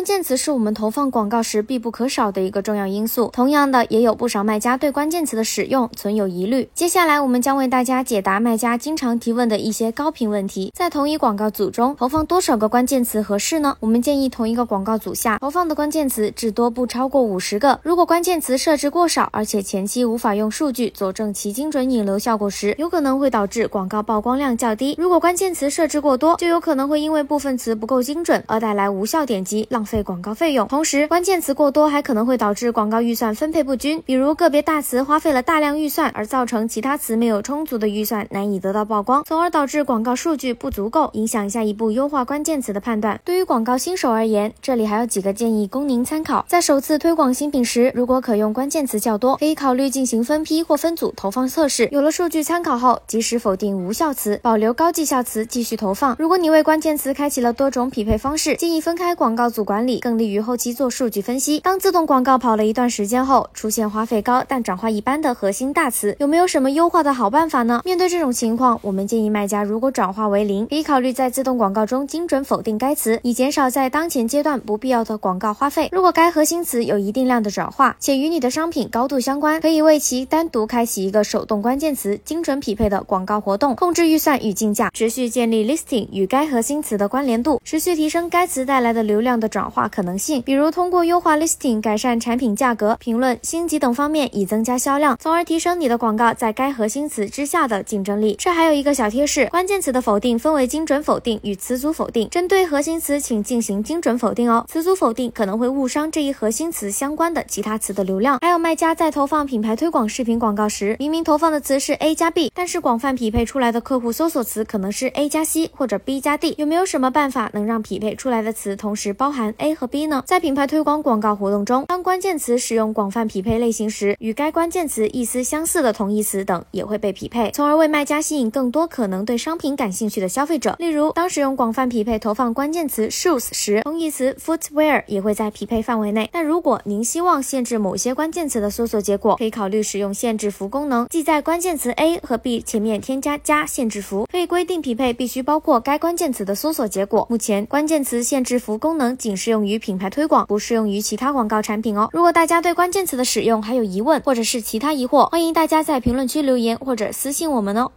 关键词是我们投放广告时必不可少的一个重要因素。同样的，也有不少卖家对关键词的使用存有疑虑。接下来，我们将为大家解答卖家经常提问的一些高频问题。在同一广告组中投放多少个关键词合适呢？我们建议同一个广告组下投放的关键词至多不超过五十个。如果关键词设置过少，而且前期无法用数据佐证其精准引流效果时，有可能会导致广告曝光量较低。如果关键词设置过多，就有可能会因为部分词不够精准而带来无效点击，浪费费广告费用。同时，关键词过多还可能会导致广告预算分配不均，比如个别大词花费了大量预算，而造成其他词没有充足的预算，难以得到曝光，从而导致广告数据不足够，影响下一步优化关键词的判断。对于广告新手而言，这里还有几个建议供您参考。在首次推广新品时，如果可用关键词较多，可以考虑进行分批或分组投放测试。有了数据参考后，及时否定无效词，保留高绩效词继续投放。如果你为关键词开启了多种匹配方式，建议分开广告组管，管理更利于后。期做数据分析。当自动广告跑了一段时间后，出现花费高但转化一般的核心大词，有没有什么优化的好办法呢？面对这种情况，我们建议卖家如果转化为零，可以考虑在自动广告中精准否定该词，以减少在当前阶段不必要的广告花费。如果该核心词有一定量的转化，且与你的商品高度相关，可以为其单独开启一个手动关键词精准匹配的广告活动，控制预算与竞价，持续建立 listing 与该核心词的关联度，持续提升该词带来的流量的转化可能性。比如通过优化 listing、改善产品价格、评论、星级等方面，以增加销量，从而提升你的广告在该核心词之下的竞争力。这还有一个小贴士：关键词的否定分为精准否定与词组否定。针对核心词，请进行精准否定哦。词组否定可能会误伤这一核心词相关的其他词的流量。还有卖家在投放品牌推广视频广告时，明明投放的词是 A 加 B，但是广泛匹配出来的客户搜索词可能是 A 加 C 或者 B 加 D。有没有什么办法能让匹配出来的词同时包含 A 和 B 呢？在品牌推广广告活动中，当关键词使用广泛匹配类型时，与该关键词意思相似的同义词等也会被匹配，从而为卖家吸引更多可能对商品感兴趣的消费者。例如，当使用广泛匹配投放关键词 shoes 时，同义词 footwear 也会在匹配范围内。但如果您希望限制某些关键词的搜索结果，可以考虑使用限制符功能，即在关键词 A 和 B 前面添加加限制符，可以规定匹配必须包括该关键词的搜索结果。目前，关键词限制符功能仅是用于品牌推广，不适用于其他广告产品哦。如果大家对关键词的使用还有疑问，或者是其他疑惑，欢迎大家在评论区留言或者私信我们哦。